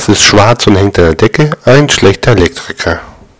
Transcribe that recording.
Das ist schwarz und hängt an der Decke. Ein schlechter Elektriker.